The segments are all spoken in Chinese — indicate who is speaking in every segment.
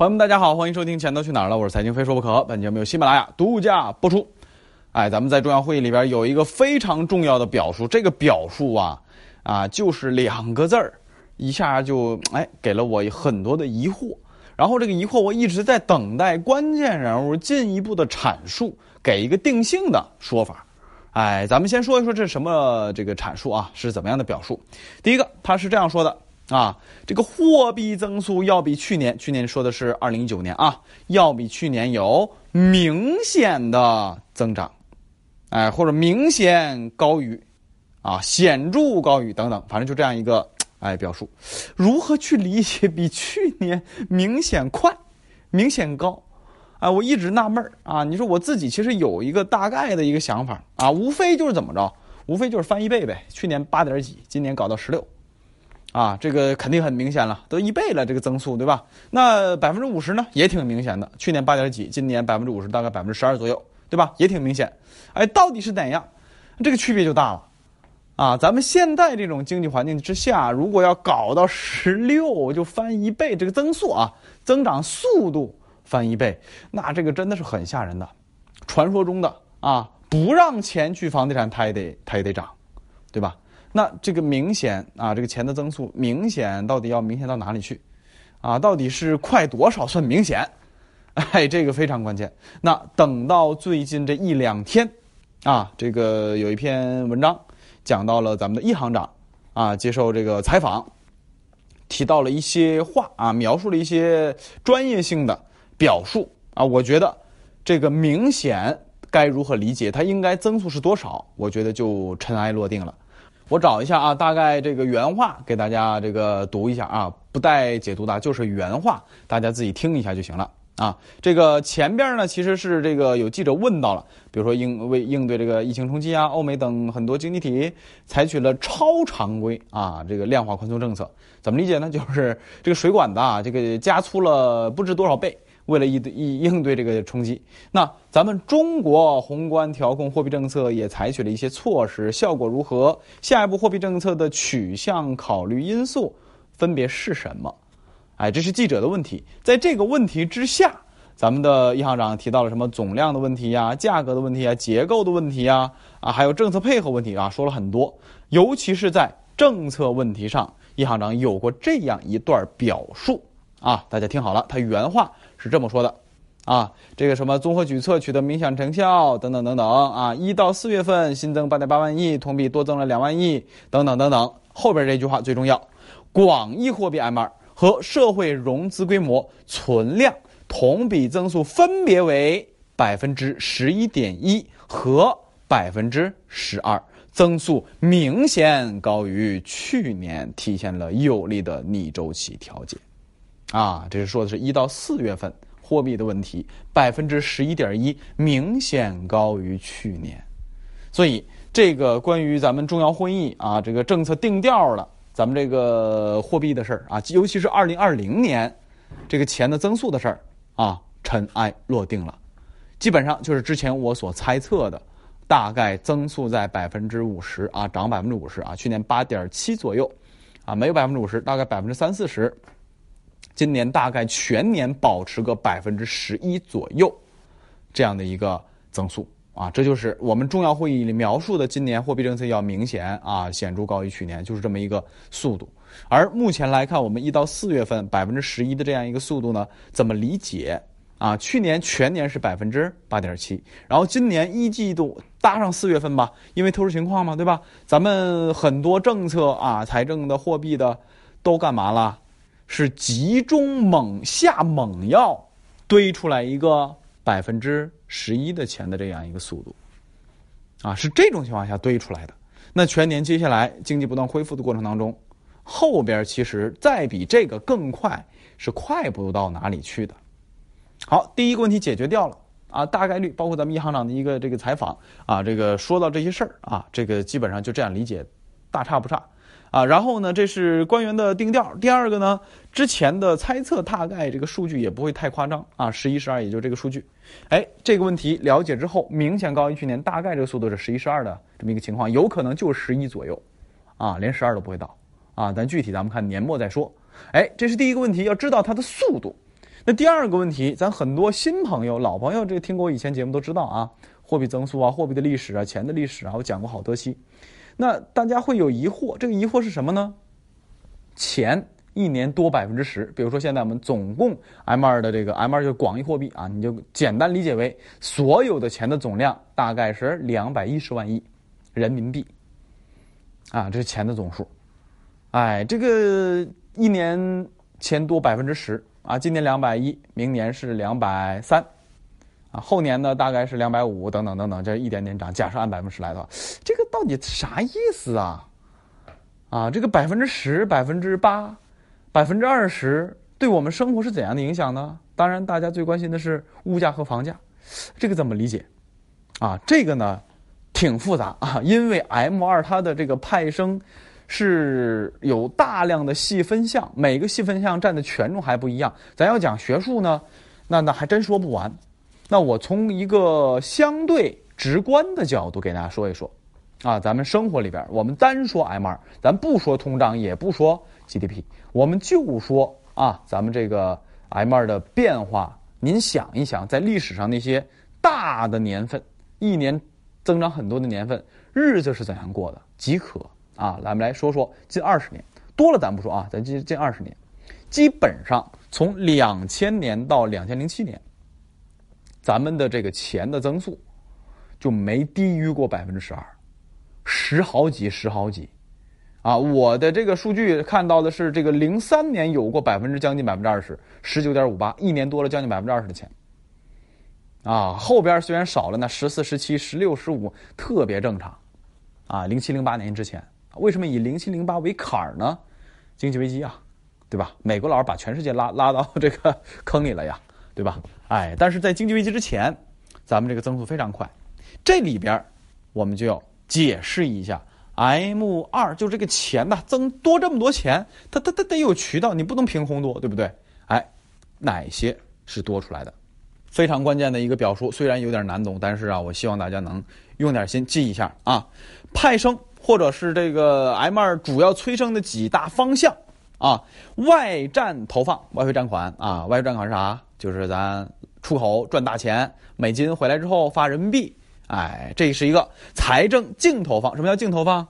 Speaker 1: 朋友们，大家好，欢迎收听《钱都去哪儿了》，我是财经非说不可。本节目由喜马拉雅独家播出。哎，咱们在重要会议里边有一个非常重要的表述，这个表述啊啊就是两个字儿，一下就哎给了我很多的疑惑。然后这个疑惑我一直在等待关键人物进一步的阐述，给一个定性的说法。哎，咱们先说一说这什么这个阐述啊，是怎么样的表述？第一个，他是这样说的。啊，这个货币增速要比去年，去年说的是二零一九年啊，要比去年有明显的增长，哎，或者明显高于，啊，显著高于等等，反正就这样一个哎表述。如何去理解比去年明显快、明显高？哎，我一直纳闷啊。你说我自己其实有一个大概的一个想法啊，无非就是怎么着，无非就是翻一倍呗。去年八点几，今年搞到十六。啊，这个肯定很明显了，都一倍了，这个增速，对吧？那百分之五十呢，也挺明显的。去年八点几，今年百分之五十，大概百分之十二左右，对吧？也挺明显。哎，到底是哪样？这个区别就大了。啊，咱们现在这种经济环境之下，如果要搞到十六就翻一倍，这个增速啊，增长速度翻一倍，那这个真的是很吓人的。传说中的啊，不让钱去房地产，它也得它也得涨，对吧？那这个明显啊，这个钱的增速明显到底要明显到哪里去？啊，到底是快多少算明显？哎，这个非常关键。那等到最近这一两天，啊，这个有一篇文章讲到了咱们的一行长啊，接受这个采访，提到了一些话啊，描述了一些专业性的表述啊，我觉得这个明显该如何理解？它应该增速是多少？我觉得就尘埃落定了。我找一下啊，大概这个原话给大家这个读一下啊，不带解读的，就是原话，大家自己听一下就行了啊。这个前边呢，其实是这个有记者问到了，比如说应为应对这个疫情冲击啊，欧美等很多经济体采取了超常规啊这个量化宽松政策，怎么理解呢？就是这个水管子啊，这个加粗了不知多少倍。为了应对应应对这个冲击，那咱们中国宏观调控货币政策也采取了一些措施，效果如何？下一步货币政策的取向考虑因素分别是什么？哎，这是记者的问题。在这个问题之下，咱们的易行长提到了什么总量的问题呀、价格的问题啊、结构的问题呀，啊，还有政策配合问题啊，说了很多。尤其是在政策问题上，易行长有过这样一段表述啊，大家听好了，他原话。是这么说的，啊，这个什么综合举措取得明显成效等等等等啊，一到四月份新增八点八万亿，同比多增了两万亿等等等等。后边这句话最重要，广义货币 M2 和社会融资规模存量同比增速分别为百分之十一点一和百分之十二，增速明显高于去年，体现了有力的逆周期调节。啊，这是说的是一到四月份货币的问题，百分之十一点一，明显高于去年。所以这个关于咱们重要会议啊，这个政策定调了，咱们这个货币的事儿啊，尤其是二零二零年这个钱的增速的事儿啊，尘埃落定了。基本上就是之前我所猜测的，大概增速在百分之五十啊，涨百分之五十啊，去年八点七左右啊，没有百分之五十，大概百分之三四十。今年大概全年保持个百分之十一左右，这样的一个增速啊，这就是我们重要会议里描述的今年货币政策要明显啊显著高于去年，就是这么一个速度。而目前来看，我们一到四月份百分之十一的这样一个速度呢，怎么理解啊？去年全年是百分之八点七，然后今年一季度搭上四月份吧，因为特殊情况嘛，对吧？咱们很多政策啊，财政的、货币的都干嘛了？是集中猛下猛药，堆出来一个百分之十一的钱的这样一个速度，啊，是这种情况下堆出来的。那全年接下来经济不断恢复的过程当中，后边其实再比这个更快，是快不到哪里去的。好，第一个问题解决掉了啊，大概率包括咱们一行长的一个这个采访啊，这个说到这些事儿啊，这个基本上就这样理解，大差不差。啊，然后呢，这是官员的定调。第二个呢，之前的猜测大概这个数据也不会太夸张啊，十一十二也就这个数据。哎，这个问题了解之后，明显高于去年，大概这个速度是十一十二的这么一个情况，有可能就十一左右，啊，连十二都不会到，啊，咱具体咱们看年末再说。哎，这是第一个问题，要知道它的速度。那第二个问题，咱很多新朋友、老朋友，这个听过我以前节目都知道啊，货币增速啊，货币的历史啊，钱的历史啊，我讲过好多期。那大家会有疑惑，这个疑惑是什么呢？钱一年多百分之十，比如说现在我们总共 M 二的这个 M 二就是广义货币啊，你就简单理解为所有的钱的总量大概是两百一十万亿人民币啊，这是钱的总数。哎，这个一年钱多百分之十啊，今年两百一，明年是两百三。啊，后年呢大概是两百五，等等等等，这一点点涨。假设按百分之十来的话，这个到底啥意思啊？啊，这个百分之十、百分之八、百分之二十，对我们生活是怎样的影响呢？当然，大家最关心的是物价和房价，这个怎么理解？啊，这个呢挺复杂啊，因为 M 二它的这个派生是有大量的细分项，每个细分项占的权重还不一样。咱要讲学术呢，那那还真说不完。那我从一个相对直观的角度给大家说一说，啊，咱们生活里边，我们单说 M 二，咱不说通胀，也不说 GDP，我们就说啊，咱们这个 M 二的变化，您想一想，在历史上那些大的年份，一年增长很多的年份，日子是怎样过的？即可啊，咱们来说说近二十年，多了咱不说啊，咱近近二十年，基本上从两千年到两千零七年。咱们的这个钱的增速就没低于过百分之十二，十好几十好几，啊，我的这个数据看到的是这个零三年有过百分之将近百分之二十，十九点五八，一年多了将近百分之二十的钱，啊，后边虽然少了那十四、十七、十六、十五，特别正常，啊，零七零八年之前，为什么以零七零八为坎儿呢？经济危机啊，对吧？美国佬把全世界拉拉到这个坑里了呀。对吧？哎，但是在经济危机之前，咱们这个增速非常快。这里边我们就要解释一下，M 二就这个钱呐，增多这么多钱，它它它得有渠道，你不能凭空多，对不对？哎，哪些是多出来的？非常关键的一个表述，虽然有点难懂，但是啊，我希望大家能用点心记一下啊。派生或者是这个 M 二主要催生的几大方向啊，外债投放、外汇占款啊，外汇占款是啥？就是咱出口赚大钱，美金回来之后发人民币，哎，这是一个财政净投放。什么叫净投放？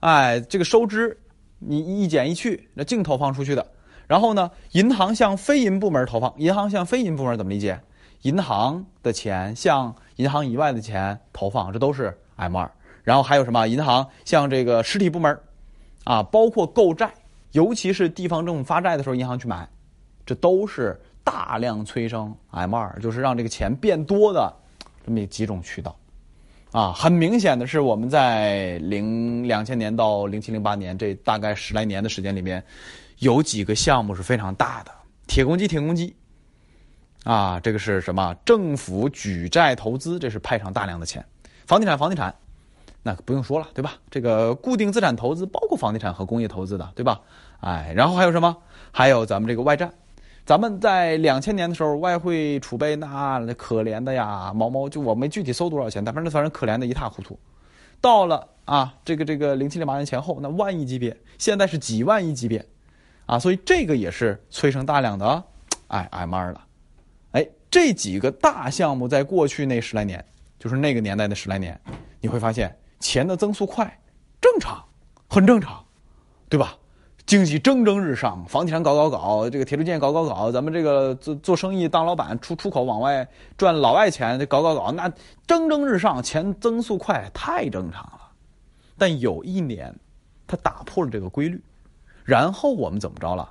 Speaker 1: 哎，这个收支你一减一去，那净投放出去的。然后呢，银行向非银部门投放，银行向非银部门怎么理解？银行的钱向银行以外的钱投放，这都是 M 二。然后还有什么？银行向这个实体部门，啊，包括购债，尤其是地方政府发债的时候，银行去买，这都是。大量催生 M 二，就是让这个钱变多的这么几种渠道，啊，很明显的是我们在零两千年到零七零八年这大概十来年的时间里面，有几个项目是非常大的，铁公鸡，铁公鸡，啊，这个是什么？政府举债投资，这是派上大量的钱，房地产，房地产，那不用说了，对吧？这个固定资产投资包括房地产和工业投资的，对吧？哎，然后还有什么？还有咱们这个外债。咱们在两千年的时候，外汇储备那可怜的呀，毛毛就我没具体搜多少钱，但反正反正可怜的一塌糊涂。到了啊，这个这个零七零八年前后，那万亿级别，现在是几万亿级别，啊，所以这个也是催生大量的哎 M 二了。哎，这几个大项目在过去那十来年，就是那个年代的十来年，你会发现钱的增速快，正常，很正常，对吧？经济蒸蒸日上，房地产搞搞搞，这个铁路建搞搞搞，咱们这个做做生意当老板出出口往外赚老外钱，这搞搞搞，那蒸蒸日上，钱增速快，太正常了。但有一年，它打破了这个规律，然后我们怎么着了？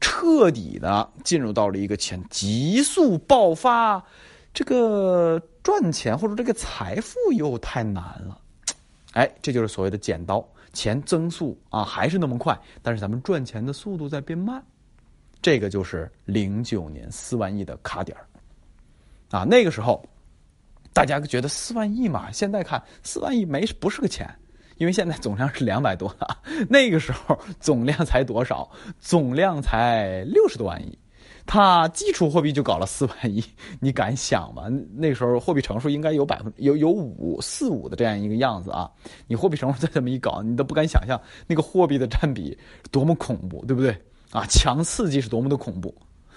Speaker 1: 彻底的进入到了一个钱急速爆发，这个赚钱或者这个财富又太难了。哎，这就是所谓的剪刀。钱增速啊还是那么快，但是咱们赚钱的速度在变慢，这个就是零九年四万亿的卡点儿啊。那个时候大家觉得四万亿嘛，现在看四万亿没不是个钱，因为现在总量是两百多了，那个时候总量才多少？总量才六十多万亿。它基础货币就搞了四万亿，你敢想吗？那时候货币乘数应该有百分有有五四五的这样一个样子啊！你货币乘数再这么一搞，你都不敢想象那个货币的占比多么恐怖，对不对？啊，强刺激是多么的恐怖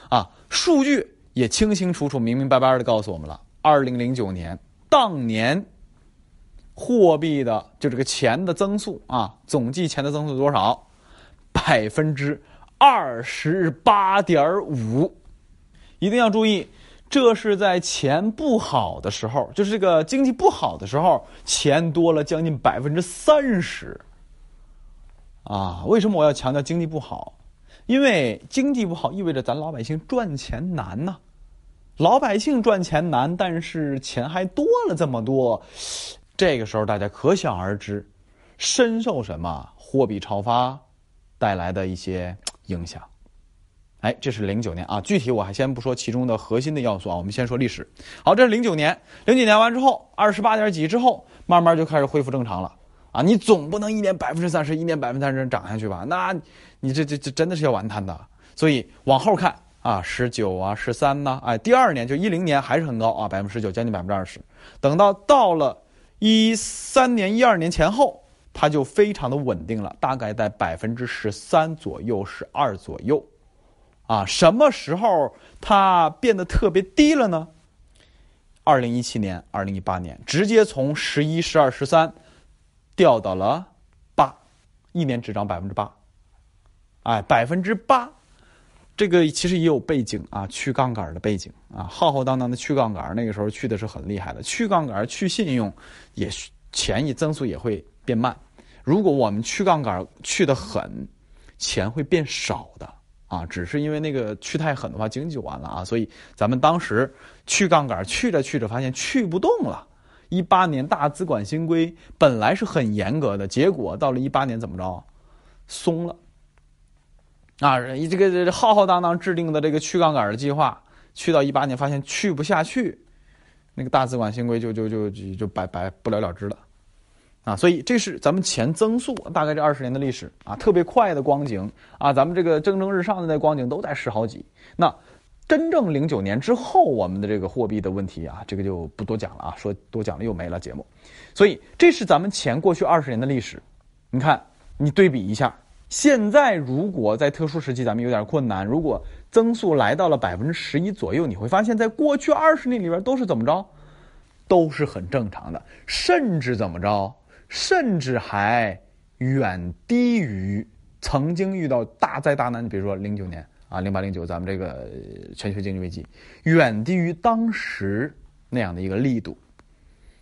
Speaker 1: 啊，数据也清清楚楚、明明白白的告诉我们了：二零零九年当年货币的就这个钱的增速啊，总计钱的增速多少？百分之二十八点五。一定要注意，这是在钱不好的时候，就是这个经济不好的时候，钱多了将近百分之三十。啊，为什么我要强调经济不好？因为经济不好意味着咱老百姓赚钱难呐。老百姓赚钱难，但是钱还多了这么多，这个时候大家可想而知，深受什么货币超发带来的一些影响。哎，这是零九年啊，具体我还先不说其中的核心的要素啊，我们先说历史。好，这是零九年，零九年完之后，二十八点几之后，慢慢就开始恢复正常了啊。你总不能一年百分之三十，一年百分之三十涨下去吧？那你这这这真的是要完蛋的。所以往后看啊，十九啊，十三呢，哎，第二年就一零年还是很高啊，百分之十九，将近百分之二十。等到到了一三年、一二年前后，它就非常的稳定了，大概在百分之十三左右、十二左右。啊，什么时候它变得特别低了呢？二零一七年、二零一八年，直接从十一、十二、十三掉到了八，一年只涨百分之八。哎，百分之八，这个其实也有背景啊，去杠杆的背景啊，浩浩荡荡的去杠杆，那个时候去的是很厉害的。去杠杆、去信用，也钱也增速也会变慢。如果我们去杠杆去的狠，钱会变少的。啊，只是因为那个去太狠的话，经济就完了啊。所以咱们当时去杠杆，去着去着发现去不动了。一八年大资管新规本来是很严格的，结果到了一八年怎么着，松了。啊，这个浩浩荡荡制定的这个去杠杆的计划，去到一八年发现去不下去，那个大资管新规就就就就就白白不了了之了。啊，所以这是咱们前增速大概这二十年的历史啊，特别快的光景啊，咱们这个蒸蒸日上的那光景都在十好几。那真正零九年之后，我们的这个货币的问题啊，这个就不多讲了啊，说多讲了又没了节目。所以这是咱们前过去二十年的历史。你看，你对比一下，现在如果在特殊时期咱们有点困难，如果增速来到了百分之十一左右，你会发现在过去二十年里边都是怎么着，都是很正常的，甚至怎么着。甚至还远低于曾经遇到大灾大难，比如说零九年啊，零八零九，咱们这个全球经济危机，远低于当时那样的一个力度。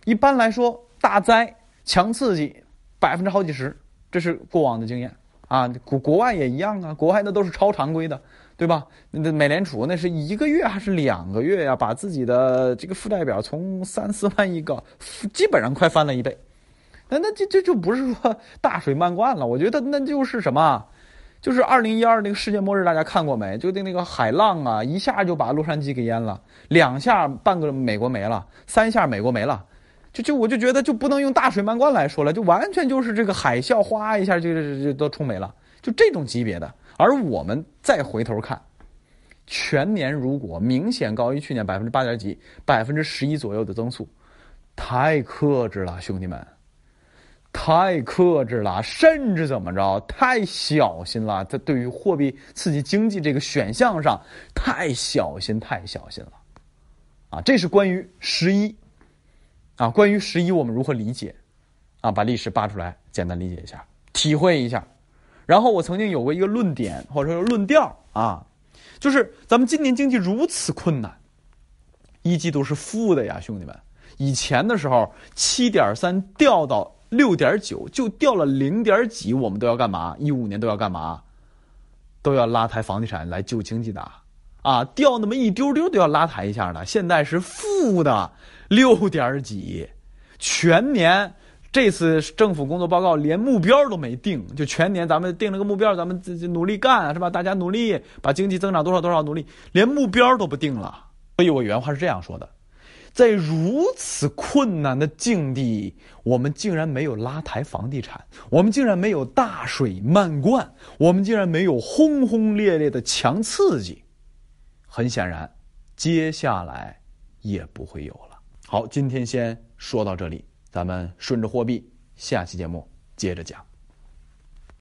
Speaker 1: 一般来说，大灾强刺激百分之好几十，这是过往的经验啊。国国外也一样啊，国外那都是超常规的，对吧？那美联储那是一个月还是两个月呀？把自己的这个负债表从三四万亿个，基本上快翻了一倍。那那这这就不是说 大水漫灌了，我觉得那就是什么，就是二零一二那个世界末日，大家看过没？就那那个海浪啊，一下就把洛杉矶给淹了，两下半个美国没了，三下美国没了，就就我就觉得就不能用大水漫灌来说了，就完全就是这个海啸哗一下就就就都冲没了，就这种级别的。而我们再回头看，全年如果明显高于去年百分之八点几，百分之十一左右的增速，太克制了，兄弟们。太克制了，甚至怎么着？太小心了。它对于货币刺激经济这个选项上，太小心，太小心了。啊，这是关于十一。啊，关于十一，我们如何理解？啊，把历史扒出来，简单理解一下，体会一下。然后我曾经有过一个论点，或者说论调啊，就是咱们今年经济如此困难，一季度是负的呀，兄弟们。以前的时候，七点三掉到。六点九就掉了零点几，我们都要干嘛？一五年都要干嘛？都要拉抬房地产来救经济的，啊，掉那么一丢丢都要拉抬一下的。现在是负的六点几，全年这次政府工作报告连目标都没定，就全年咱们定了个目标，咱们自己努力干是吧？大家努力把经济增长多少多少努力，连目标都不定了。所以我原话是这样说的。在如此困难的境地，我们竟然没有拉抬房地产，我们竟然没有大水漫灌，我们竟然没有轰轰烈烈的强刺激。很显然，接下来也不会有了。好，今天先说到这里，咱们顺着货币，下期节目接着讲。